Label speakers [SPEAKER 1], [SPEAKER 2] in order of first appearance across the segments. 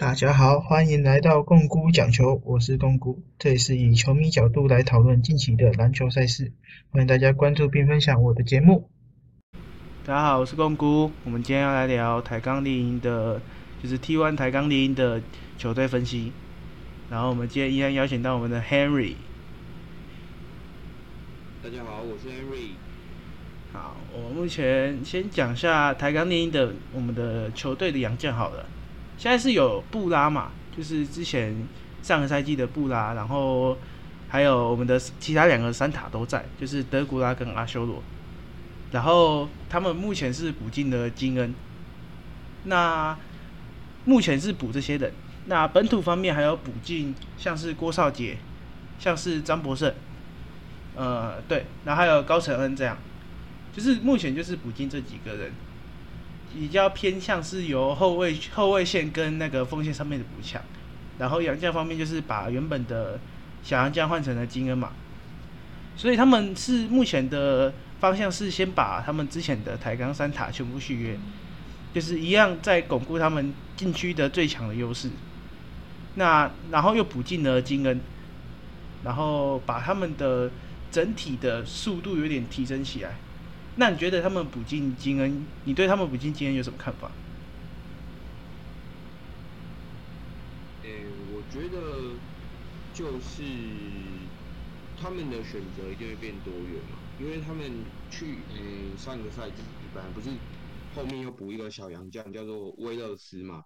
[SPEAKER 1] 大家好，欢迎来到共姑讲球，我是共姑，这里是以球迷角度来讨论近期的篮球赛事，欢迎大家关注并分享我的节目。
[SPEAKER 2] 大家好，我是共姑，我们今天要来聊台钢猎鹰的，就是 T1 台钢猎鹰的球队分析。然后我们今天依然邀请到我们的 Henry。
[SPEAKER 3] 大家好，我是 Henry。
[SPEAKER 2] 好，我目前先讲下台钢猎鹰的我们的球队的洋将好了。现在是有布拉嘛，就是之前上个赛季的布拉，然后还有我们的其他两个三塔都在，就是德古拉跟阿修罗。然后他们目前是补进了金恩，那目前是补这些人。那本土方面还有补进像是郭少杰，像是张博胜，呃，对，然后还有高承恩这样，就是目前就是补进这几个人。比较偏向是由后卫后卫线跟那个锋线上面的补强，然后杨将方面就是把原本的小杨将换成了金恩嘛，所以他们是目前的方向是先把他们之前的台钢三塔全部续约，就是一样在巩固他们禁区的最强的优势，那然后又补进了金恩，然后把他们的整体的速度有点提升起来。那你觉得他们补进金恩，你对他们补进金恩有什么看法？
[SPEAKER 3] 诶，我觉得就是他们的选择一定会变多元嘛，因为他们去诶上个赛季本来不是后面又补一个小洋将叫做威勒斯嘛，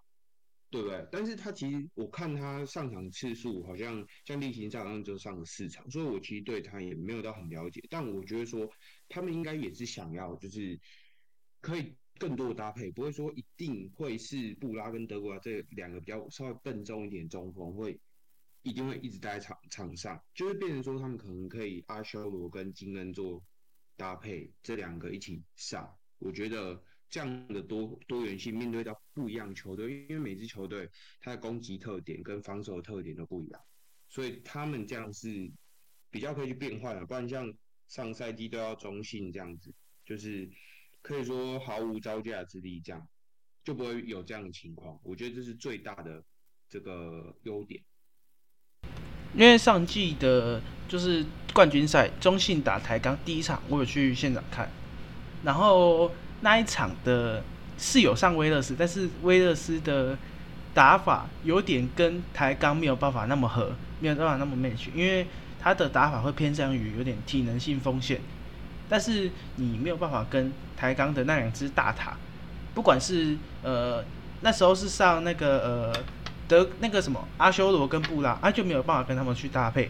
[SPEAKER 3] 对不对？但是他其实我看他上场次数好像像例行赛好像就上了四场，所以我其实对他也没有到很了解，但我觉得说。他们应该也是想要，就是可以更多的搭配，不会说一定会是布拉跟德国这两个比较稍微笨重一点中锋会一定会一直待在场场上，就是变成说他们可能可以阿修罗跟金恩做搭配，这两个一起上。我觉得这样的多多元性面对到不一样球队，因为每支球队它的攻击特点跟防守特点都不一样，所以他们这样是比较可以去变换的，不然像。上赛季都要中性这样子，就是可以说毫无招架之力，这样就不会有这样的情况。我觉得这是最大的这个优点。
[SPEAKER 2] 因为上季的就是冠军赛中性打台钢第一场，我有去现场看，然后那一场的是有上威勒斯，但是威勒斯的打法有点跟台钢没有办法那么合，没有办法那么 match，因为。他的打法会偏向于有点体能性风险，但是你没有办法跟台钢的那两只大塔，不管是呃那时候是上那个呃德那个什么阿修罗跟布拉，啊就没有办法跟他们去搭配，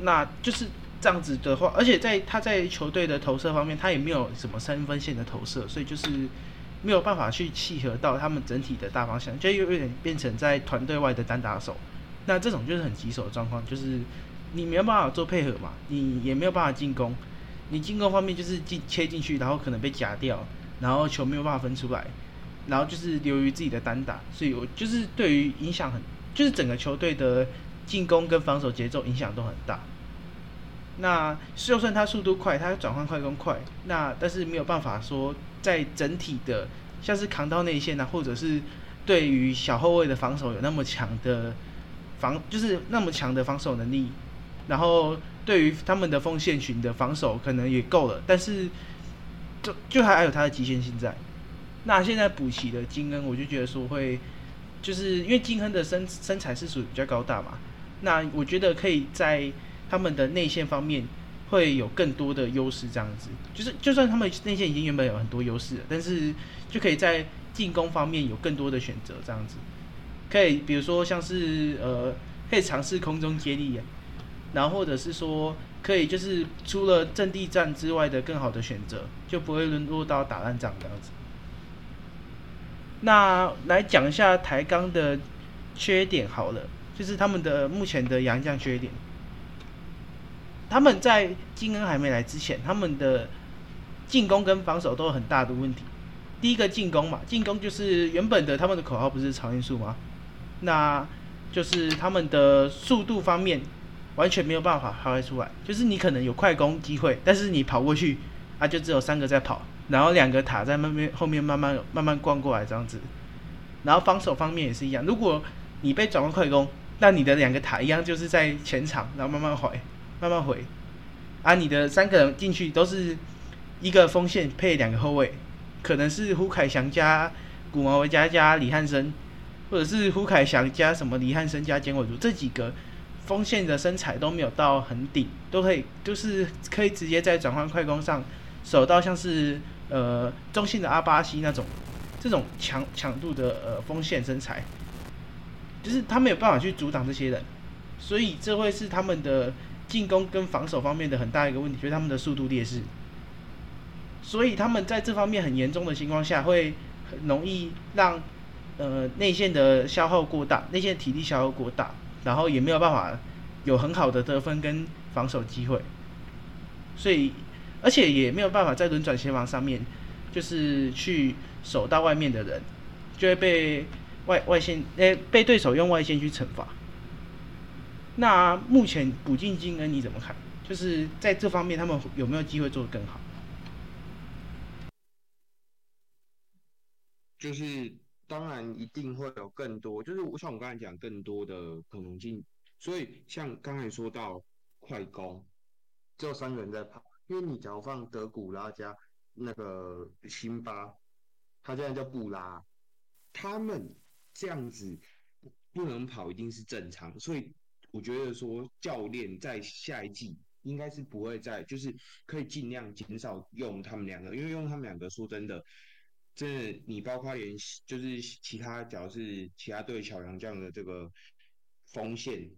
[SPEAKER 2] 那就是这样子的话，而且在他在球队的投射方面，他也没有什么三分线的投射，所以就是没有办法去契合到他们整体的大方向，就有有点变成在团队外的单打手，那这种就是很棘手的状况，就是。你没有办法做配合嘛？你也没有办法进攻。你进攻方面就是进切进去，然后可能被夹掉，然后球没有办法分出来，然后就是由于自己的单打。所以我就是对于影响很，就是整个球队的进攻跟防守节奏影响都很大。那就算他速度快，他转换快攻快，那但是没有办法说在整体的像是扛到内线啊，或者是对于小后卫的防守有那么强的防，就是那么强的防守能力。然后对于他们的锋线群的防守可能也够了，但是就就还有他的极限性在。那现在补齐的金恩，我就觉得说会，就是因为金恩的身身材是属于比较高大嘛，那我觉得可以在他们的内线方面会有更多的优势，这样子。就是就算他们内线已经原本有很多优势，但是就可以在进攻方面有更多的选择，这样子。可以比如说像是呃，可以尝试空中接力。然后或者是说，可以就是除了阵地战之外的更好的选择，就不会沦落到打烂仗这样子。那来讲一下台钢的缺点好了，就是他们的目前的洋将缺点。他们在金恩还没来之前，他们的进攻跟防守都有很大的问题。第一个进攻嘛，进攻就是原本的他们的口号不是超音速吗？那就是他们的速度方面。完全没有办法发挥出来，就是你可能有快攻机会，但是你跑过去，啊，就只有三个在跑，然后两个塔在慢慢后面慢慢慢慢灌过来这样子。然后防守方面也是一样，如果你被转换快攻，那你的两个塔一样就是在前场，然后慢慢回，慢慢回，啊，你的三个人进去都是一个锋线配两个后卫，可能是胡凯翔加古毛维加加李汉生，或者是胡凯翔加什么李汉生加简伟儒这几个锋线的身材都没有到很顶，都可以就是可以直接在转换快攻上守到像是呃中性的阿巴西那种这种强强度的呃锋线身材。就是他没有办法去阻挡这些人，所以这会是他们的进攻跟防守方面的很大一个问题，就是他们的速度劣势。所以他们在这方面很严重的情况下，会很容易让呃内线的消耗过大，内线体力消耗过大，然后也没有办法有很好的得分跟防守机会。所以而且也没有办法在轮转协防上面，就是去守到外面的人，就会被。外外线诶，被对手用外线去惩罚。那目前补进金恩你怎么看？就是在这方面，他们有没有机会做得更好？
[SPEAKER 3] 就是当然一定会有更多，就是我像我刚才讲更多的可能性。所以像刚才说到快攻，只有三个人在跑，因为你只要放德古拉加那个辛巴，他现在叫布拉，他们。这样子不能跑一定是正常，所以我觉得说教练在下一季应该是不会再，就是可以尽量减少用他们两个，因为用他们两个说真的，真的你包括连就是其他，假如是其他队小杨这样的这个锋线，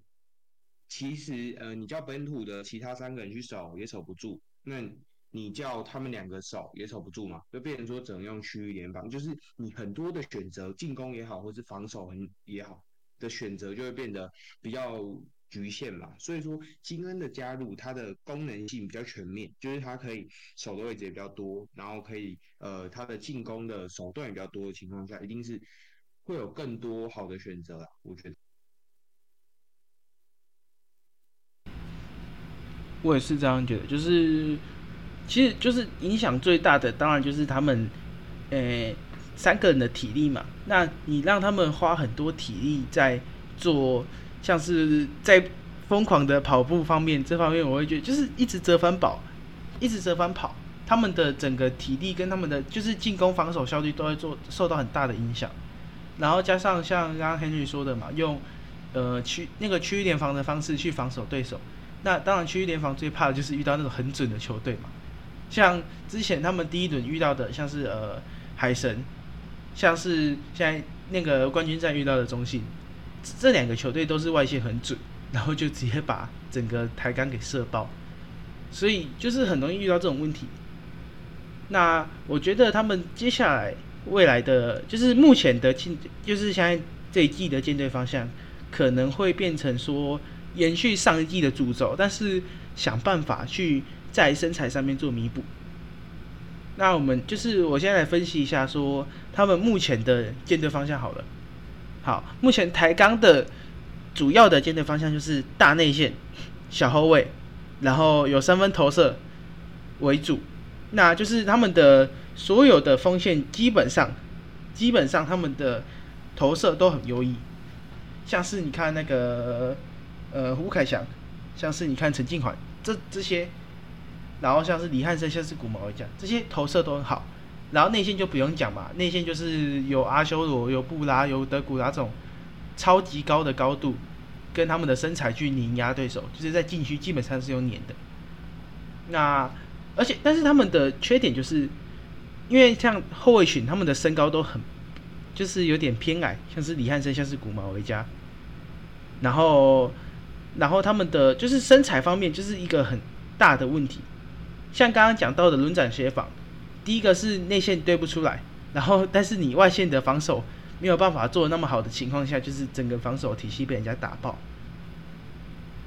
[SPEAKER 3] 其实呃你叫本土的其他三个人去守也守不住，那。你叫他们两个守也守不住嘛，就变成说只能用区域联防，就是你很多的选择，进攻也好，或是防守很也好的选择就会变得比较局限嘛。所以说金恩的加入，它的功能性比较全面，就是它可以守的位置也比较多，然后可以呃它的进攻的手段也比较多的情况下，一定是会有更多好的选择啊，我觉得。
[SPEAKER 2] 我也是这样觉得，就是。其实就是影响最大的，当然就是他们，诶，三个人的体力嘛。那你让他们花很多体力在做，像是在疯狂的跑步方面，这方面我会觉得就是一直折返跑，一直折返跑，他们的整个体力跟他们的就是进攻防守效率都会做受到很大的影响。然后加上像刚刚 Henry 说的嘛，用呃区那个区域联防的方式去防守对手。那当然区域联防最怕的就是遇到那种很准的球队嘛。像之前他们第一轮遇到的，像是呃海神，像是现在那个冠军战遇到的中信，这两个球队都是外线很准，然后就直接把整个台杆给射爆，所以就是很容易遇到这种问题。那我觉得他们接下来未来的，就是目前的进，就是现在这一季的舰队方向，可能会变成说延续上一季的诅咒，但是想办法去。在身材上面做弥补。那我们就是我现在来分析一下，说他们目前的舰队方向好了。好，目前台钢的主要的舰队方向就是大内线、小后卫，然后有三分投射为主。那就是他们的所有的锋线基本上，基本上他们的投射都很优异。像是你看那个呃胡凯翔，像是你看陈静环，这这些。然后像是李汉生，像是古毛一样，这些投射都很好。然后内线就不用讲嘛，内线就是有阿修罗、有布拉、有德古拉这种超级高的高度，跟他们的身材去碾压对手，就是在禁区基本上是有碾的。那而且但是他们的缺点就是，因为像后卫群他们的身高都很，就是有点偏矮，像是李汉生，像是古毛维加。然后然后他们的就是身材方面就是一个很大的问题。像刚刚讲到的轮转协防，第一个是内线对不出来，然后但是你外线的防守没有办法做那么好的情况下，就是整个防守体系被人家打爆。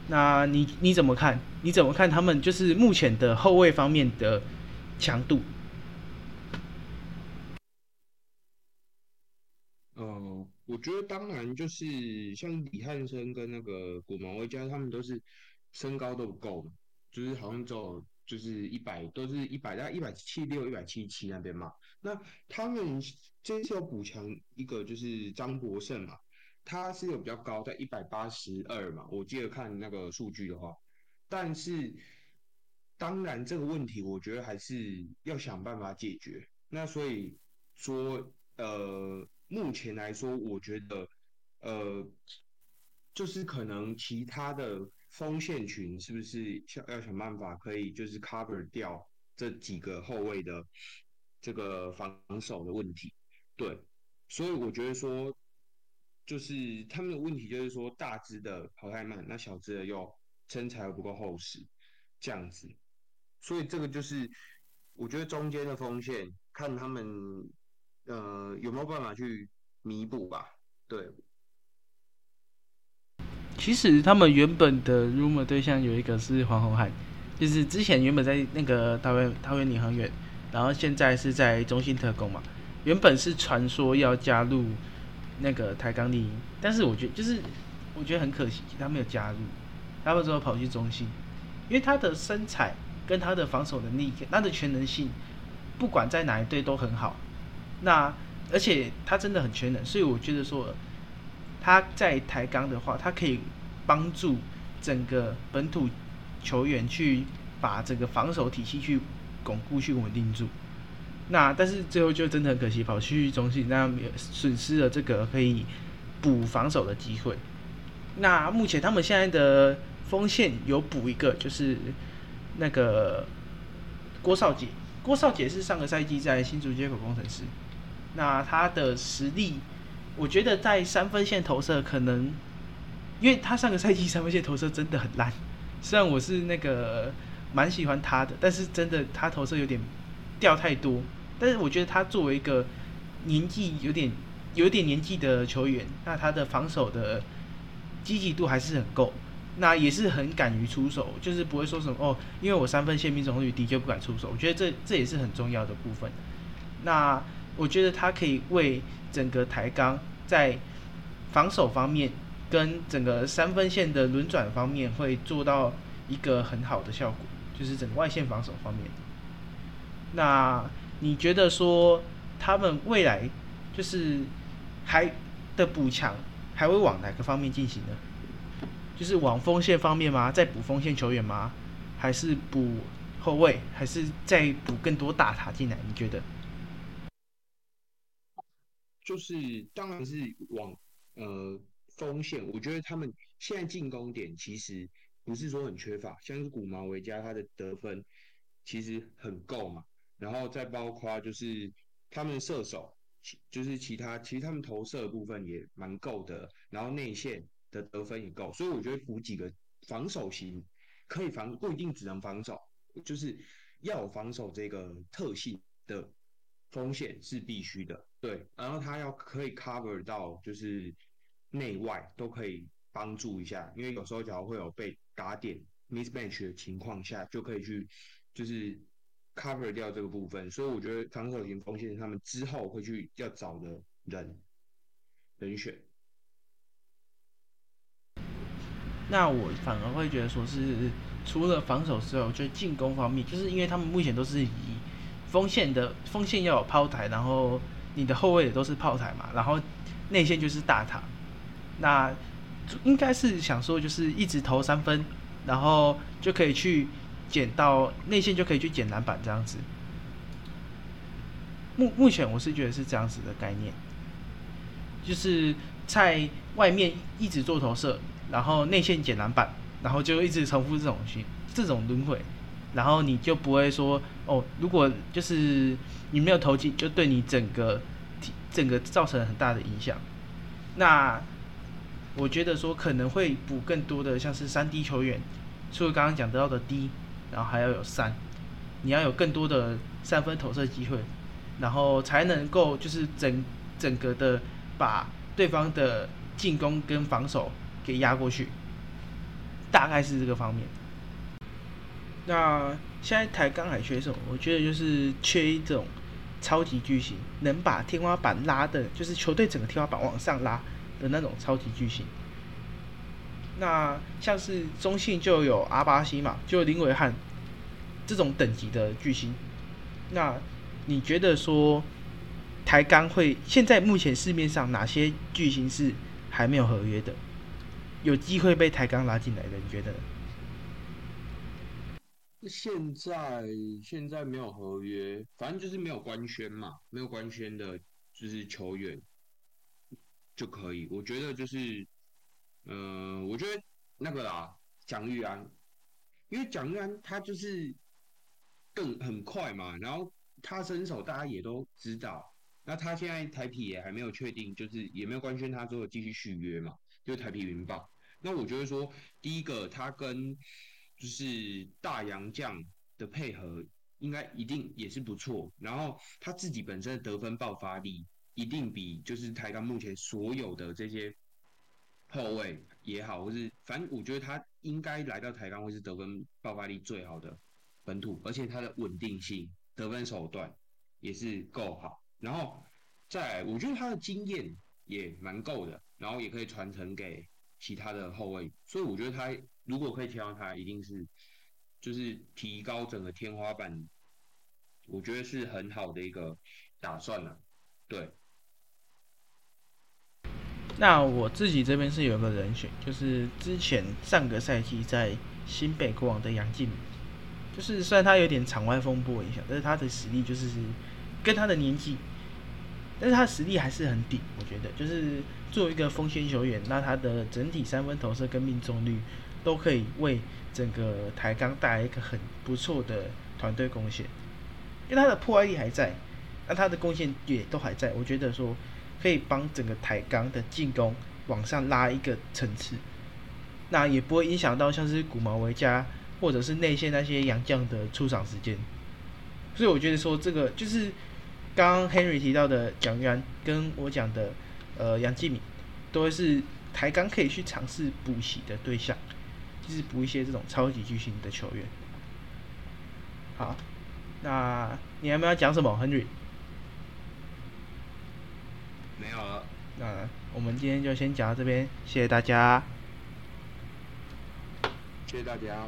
[SPEAKER 2] 那你你怎么看？你怎么看他们就是目前的后卫方面的强度？
[SPEAKER 3] 嗯，我觉得当然就是像李汉生跟那个古毛维加，他们都是身高都不够，就是好像只有。就是一百都是一百大概一百七六一百七七那边嘛。那他们这次有补强一个就是张博胜嘛，他是有比较高在一百八十二嘛，我记得看那个数据的话，但是当然这个问题我觉得还是要想办法解决。那所以说呃目前来说，我觉得呃就是可能其他的。锋线群是不是想要想办法可以就是 cover 掉这几个后卫的这个防守的问题？对，所以我觉得说，就是他们的问题就是说，大只的跑太慢，那小只的又身材又不够厚实，这样子。所以这个就是我觉得中间的锋线看他们呃有没有办法去弥补吧？对。
[SPEAKER 2] 其实他们原本的 rumor 对象有一个是黄宏汉，就是之前原本在那个桃园桃园领航员，然后现在是在中信特工嘛。原本是传说要加入那个台钢丽，但是我觉得就是我觉得很可惜，他没有加入，他为什么跑去中信？因为他的身材跟他的防守能力，他的全能性，不管在哪一队都很好。那而且他真的很全能，所以我觉得说。他在台钢的话，他可以帮助整个本土球员去把整个防守体系去巩固、去稳定住。那但是最后就真的很可惜，跑去中信，那损失了这个可以补防守的机会。那目前他们现在的锋线有补一个，就是那个郭少杰。郭少杰是上个赛季在新竹接口工程师，那他的实力。我觉得在三分线投射可能，因为他上个赛季三分线投射真的很烂，虽然我是那个蛮喜欢他的，但是真的他投射有点掉太多。但是我觉得他作为一个年纪有点有点年纪的球员，那他的防守的积极度还是很够，那也是很敢于出手，就是不会说什么哦，因为我三分线命中率低就不敢出手。我觉得这这也是很重要的部分。那我觉得他可以为整个台钢在防守方面跟整个三分线的轮转方面会做到一个很好的效果，就是整个外线防守方面。那你觉得说他们未来就是还的补强还会往哪个方面进行呢？就是往锋线方面吗？再补锋线球员吗？还是补后卫？还是再补更多大塔进来？你觉得？
[SPEAKER 3] 就是当然是往呃锋线，我觉得他们现在进攻点其实不是说很缺乏，像是古毛维加他的得分其实很够嘛，然后再包括就是他们射手，其就是其他其实他们投射的部分也蛮够的，然后内线的得分也够，所以我觉得补几个防守型可以防，不一定只能防守，就是要有防守这个特性的。风险是必须的，对，然后他要可以 cover 到就是内外都可以帮助一下，因为有时候假如会有被打点 mismatch 的情况下，就可以去就是 cover 掉这个部分，所以我觉得防守型锋线他们之后会去要找的人人选。
[SPEAKER 2] 那我反而会觉得说是除了防守之外，就进攻方面，就是因为他们目前都是以锋线的锋线要有抛台，然后你的后卫也都是炮台嘛，然后内线就是大塔，那应该是想说就是一直投三分，然后就可以去捡到内线就可以去捡篮板这样子。目目前我是觉得是这样子的概念，就是在外面一直做投射，然后内线捡篮板，然后就一直重复这种循这种轮回。然后你就不会说哦，如果就是你没有投进，就对你整个整个造成很大的影响。那我觉得说可能会补更多的像是三 D 球员，除了刚刚讲得到的 D，然后还要有三，你要有更多的三分投射机会，然后才能够就是整整个的把对方的进攻跟防守给压过去，大概是这个方面。那现在台钢还缺什么？我觉得就是缺一种超级巨星，能把天花板拉的，就是球队整个天花板往上拉的那种超级巨星。那像是中信就有阿巴西嘛，就林伟汉，这种等级的巨星，那你觉得说台钢会现在目前市面上哪些巨星是还没有合约的，有机会被台钢拉进来的？你觉得？
[SPEAKER 3] 现在现在没有合约，反正就是没有官宣嘛，没有官宣的，就是球员就可以。我觉得就是，嗯，我觉得那个啦，蒋玉安，因为蒋玉安他就是更很快嘛，然后他身手大家也都知道。那他现在台皮也还没有确定，就是也没有官宣他之后继续续约嘛，就台皮云豹。那我觉得说，第一个他跟就是大洋将的配合应该一定也是不错，然后他自己本身的得分爆发力一定比就是台钢目前所有的这些后卫也好，或是反正我觉得他应该来到台钢会是得分爆发力最好的本土，而且他的稳定性、得分手段也是够好，然后再我觉得他的经验也蛮够的，然后也可以传承给其他的后卫，所以我觉得他。如果可以挑他，一定是就是提高整个天花板，我觉得是很好的一个打算了。对。
[SPEAKER 2] 那我自己这边是有个人选，就是之前上个赛季在新北国王的杨敬就是虽然他有点场外风波影响，但是他的实力就是跟他的年纪，但是他实力还是很顶。我觉得就是作为一个锋线球员，那他的整体三分投射跟命中率。都可以为整个台钢带来一个很不错的团队贡献，因为他的破坏力还在，那他的贡献也都还在，我觉得说可以帮整个台钢的进攻往上拉一个层次，那也不会影响到像是古毛维加或者是内线那些洋将的出场时间，所以我觉得说这个就是刚刚 Henry 提到的蒋元跟我讲的呃杨继敏，都会是台钢可以去尝试补习的对象。就是补一些这种超级巨星的球员。好，那你还没有讲什么，Henry？
[SPEAKER 3] 没有了。
[SPEAKER 2] 那我们今天就先讲到这边，谢谢大家。
[SPEAKER 3] 谢谢大家。